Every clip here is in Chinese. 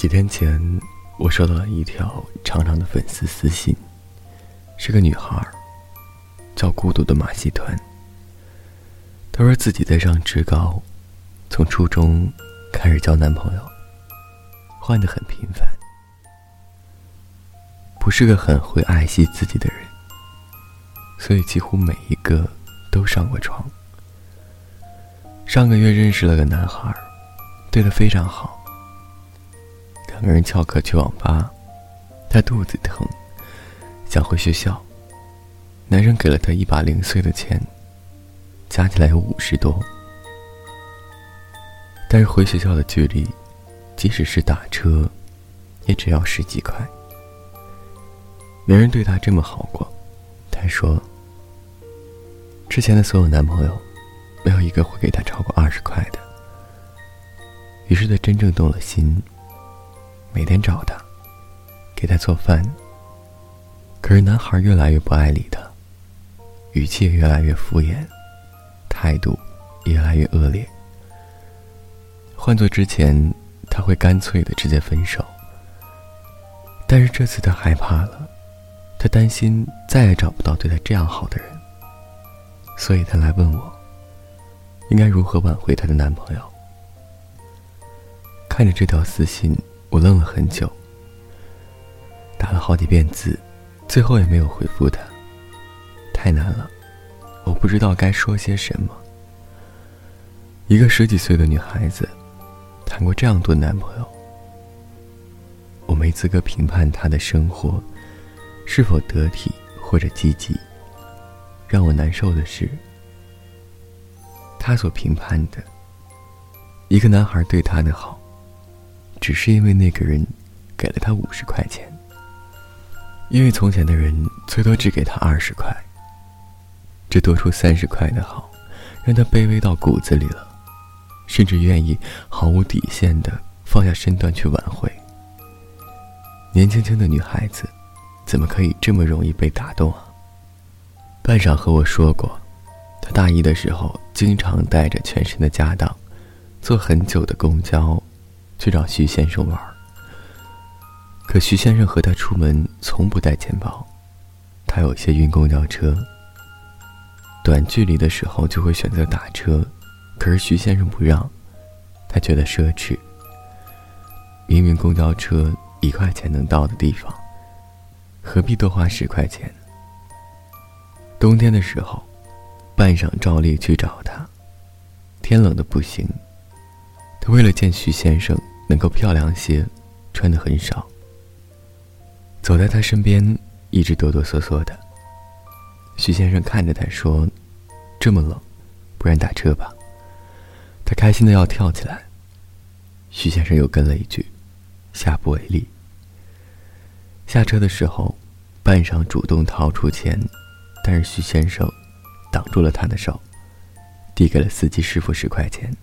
几天前，我收到了一条长长的粉丝私信，是个女孩，叫孤独的马戏团。她说自己在上职高，从初中开始交男朋友，换的很频繁，不是个很会爱惜自己的人，所以几乎每一个都上过床。上个月认识了个男孩，对她非常好。两个人翘课去网吧，他肚子疼，想回学校。男生给了他一把零碎的钱，加起来有五十多。但是回学校的距离，即使是打车，也只要十几块。没人对他这么好过，他说：“之前的所有男朋友，没有一个会给他超过二十块的。”于是他真正动了心。每天找他，给他做饭。可是男孩越来越不爱理他，语气也越来越敷衍，态度越来越恶劣。换做之前，他会干脆的直接分手。但是这次他害怕了，他担心再也找不到对他这样好的人，所以他来问我，应该如何挽回她的男朋友。看着这条私信。我愣了很久，打了好几遍字，最后也没有回复他。太难了，我不知道该说些什么。一个十几岁的女孩子，谈过这样多男朋友，我没资格评判她的生活是否得体或者积极。让我难受的是，她所评判的一个男孩对她的好。只是因为那个人给了他五十块钱，因为从前的人最多只给他二十块。这多出三十块的好，让他卑微到骨子里了，甚至愿意毫无底线的放下身段去挽回。年轻轻的女孩子，怎么可以这么容易被打动啊？半晌和我说过，他大一的时候经常带着全身的家当，坐很久的公交。去找徐先生玩可徐先生和他出门从不带钱包，他有些晕公交车。短距离的时候就会选择打车，可是徐先生不让，他觉得奢侈。明明公交车一块钱能到的地方，何必多花十块钱？冬天的时候，半晌照例去找他，天冷的不行。他为了见徐先生能够漂亮些，穿的很少。走在他身边，一直哆哆嗦嗦的。徐先生看着他说：“这么冷，不然打车吧。”他开心的要跳起来。徐先生又跟了一句：“下不为例。”下车的时候，半晌主动掏出钱，但是徐先生挡住了他的手，递给了司机师傅十块钱。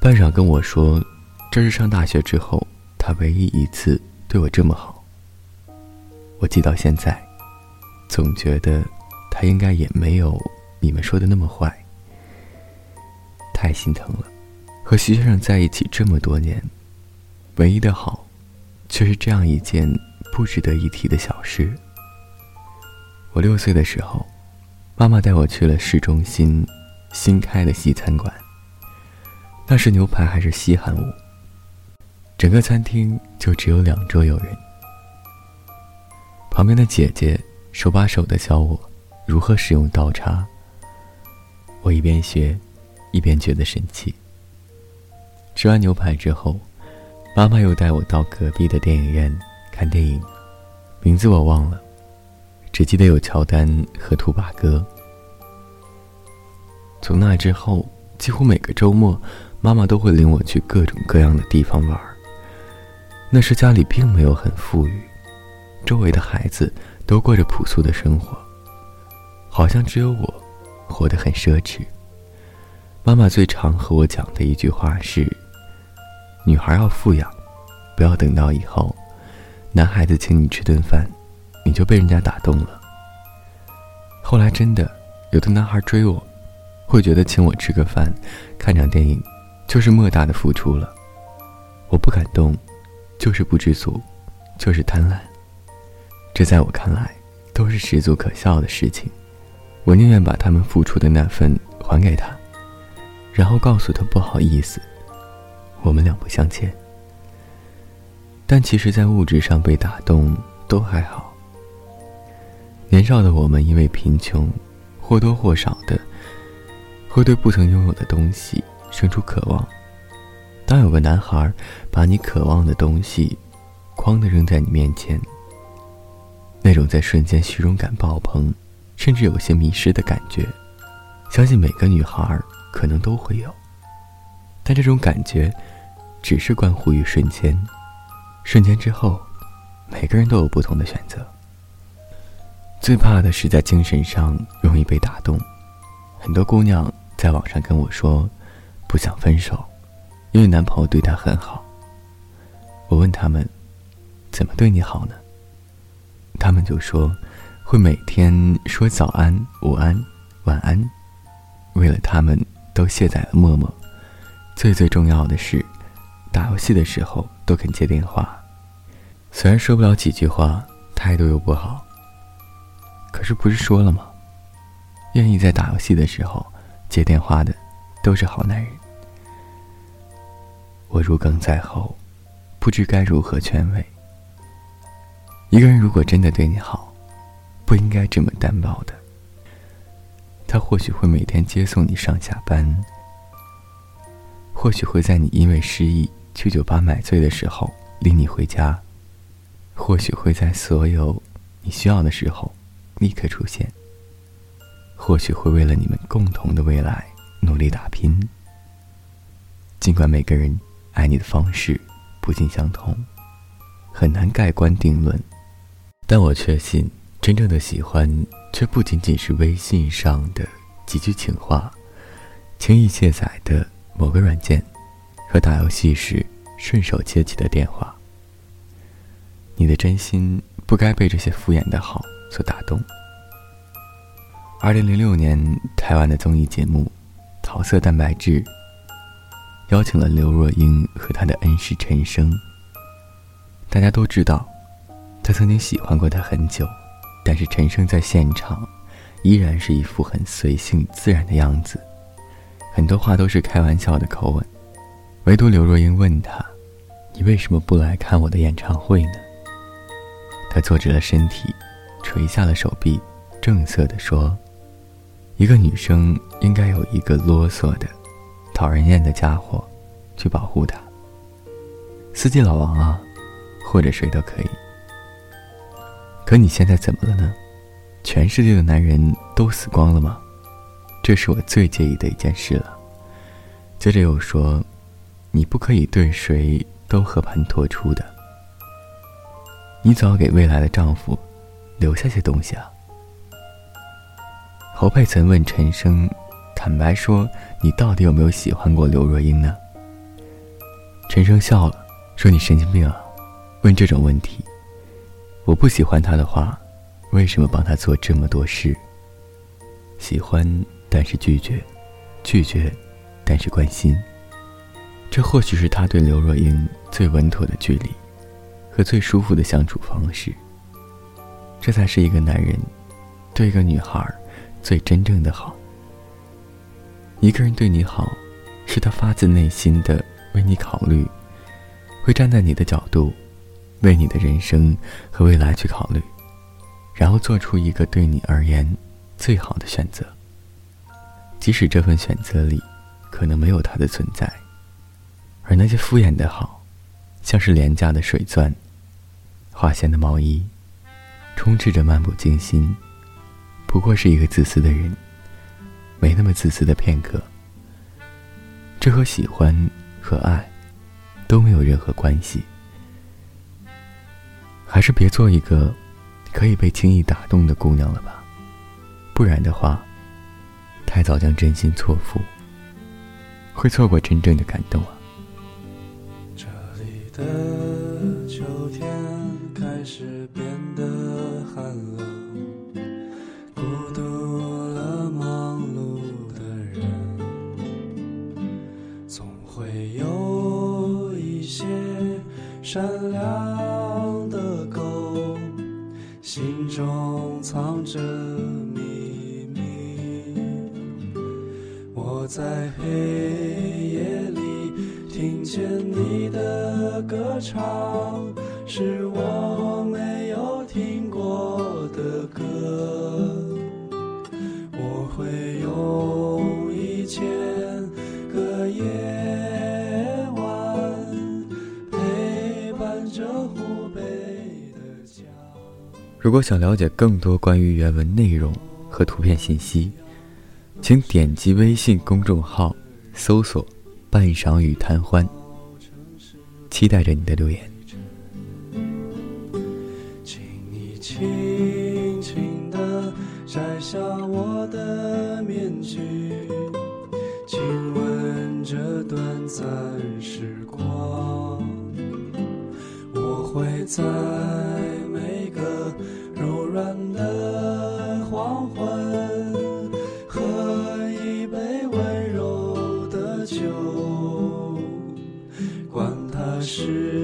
半晌跟我说：“这是上大学之后他唯一一次对我这么好。”我记到现在，总觉得他应该也没有你们说的那么坏。太心疼了，和徐先生在一起这么多年，唯一的好，却是这样一件不值得一提的小事。我六岁的时候，妈妈带我去了市中心新开的西餐馆。那是牛排还是稀罕物？整个餐厅就只有两桌有人。旁边的姐姐手把手的教我如何使用刀叉。我一边学，一边觉得神奇。吃完牛排之后，妈妈又带我到隔壁的电影院看电影，名字我忘了，只记得有乔丹和兔八哥。从那之后，几乎每个周末。妈妈都会领我去各种各样的地方玩。那时家里并没有很富裕，周围的孩子都过着朴素的生活，好像只有我活得很奢侈。妈妈最常和我讲的一句话是：“女孩要富养，不要等到以后，男孩子请你吃顿饭，你就被人家打动了。”后来真的有的男孩追我，会觉得请我吃个饭、看场电影。就是莫大的付出了，我不敢动，就是不知足，就是贪婪。这在我看来，都是十足可笑的事情。我宁愿把他们付出的那份还给他，然后告诉他不好意思，我们两不相欠。但其实，在物质上被打动都还好。年少的我们因为贫穷，或多或少的会对不曾拥有的东西生出渴望。当有个男孩把你渴望的东西，哐的扔在你面前，那种在瞬间虚荣感爆棚。甚至有些迷失的感觉，相信每个女孩可能都会有。但这种感觉，只是关乎于瞬间，瞬间之后，每个人都有不同的选择。最怕的是在精神上容易被打动，很多姑娘在网上跟我说，不想分手，因为男朋友对她很好。我问他们，怎么对你好呢？他们就说。会每天说早安、午安、晚安，为了他们都卸载了陌陌。最最重要的是，打游戏的时候都肯接电话，虽然说不了几句话，态度又不好。可是不是说了吗？愿意在打游戏的时候接电话的，都是好男人。我如鲠在喉，不知该如何劝慰。一个人如果真的对你好。不应该这么单薄的。他或许会每天接送你上下班，或许会在你因为失忆去酒吧买醉的时候领你回家，或许会在所有你需要的时候立刻出现，或许会为了你们共同的未来努力打拼。尽管每个人爱你的方式不尽相同，很难盖棺定论，但我确信。真正的喜欢，却不仅仅是微信上的几句情话，轻易卸载的某个软件，和打游戏时顺手接起的电话。你的真心不该被这些敷衍的好所打动。二零零六年，台湾的综艺节目《桃色蛋白质》邀请了刘若英和她的恩师陈升。大家都知道，他曾经喜欢过她很久。但是陈升在现场，依然是一副很随性自然的样子，很多话都是开玩笑的口吻，唯独刘若英问他：“你为什么不来看我的演唱会呢？”他坐直了身体，垂下了手臂，正色地说：“一个女生应该有一个啰嗦的、讨人厌的家伙，去保护他。司机老王啊，或者谁都可以。”可你现在怎么了呢？全世界的男人都死光了吗？这是我最介意的一件事了。接着又说，你不可以对谁都和盘托出的。你总要给未来的丈夫留下些东西啊。侯佩岑问陈升：“坦白说，你到底有没有喜欢过刘若英呢？”陈升笑了，说：“你神经病啊，问这种问题。”我不喜欢他的话，为什么帮他做这么多事？喜欢，但是拒绝；拒绝，但是关心。这或许是他对刘若英最稳妥的距离，和最舒服的相处方式。这才是一个男人对一个女孩最真正的好。一个人对你好，是他发自内心的为你考虑，会站在你的角度。为你的人生和未来去考虑，然后做出一个对你而言最好的选择。即使这份选择里可能没有他的存在，而那些敷衍的好，像是廉价的水钻、花线的毛衣，充斥着漫不经心，不过是一个自私的人，没那么自私的片刻。这和喜欢和爱都没有任何关系。还是别做一个可以被轻易打动的姑娘了吧，不然的话，太早将真心错付，会错过真正的感动啊。这里的如果想了解更多关于原文内容和图片信息，请点击微信公众号搜索“半晌雨谈欢”，期待着你的留言。请你轻轻地摘下我的面具，亲吻这短暂时光。我会在它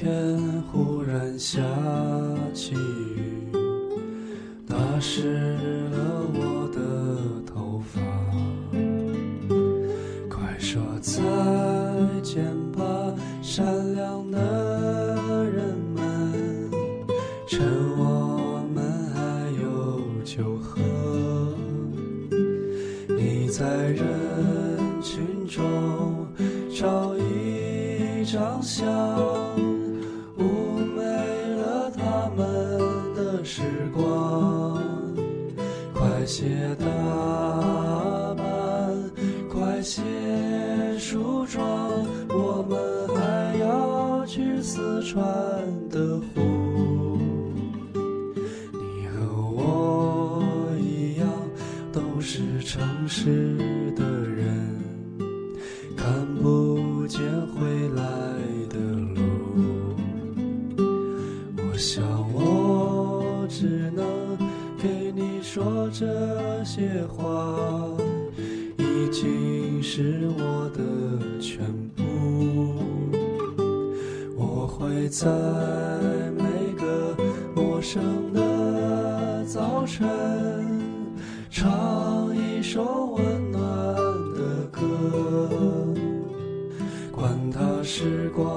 天忽然下起雨，打湿了我的头发。快说再见吧，善良的人们，趁我们还有酒喝。你在人群中找一张相，时光。快些打扮，快些梳妆，我们还要去四川的湖。你和我一样，都是城市的人，看不见回来些话，已经是我的全部。我会在每个陌生的早晨，唱一首温暖的歌。管它时光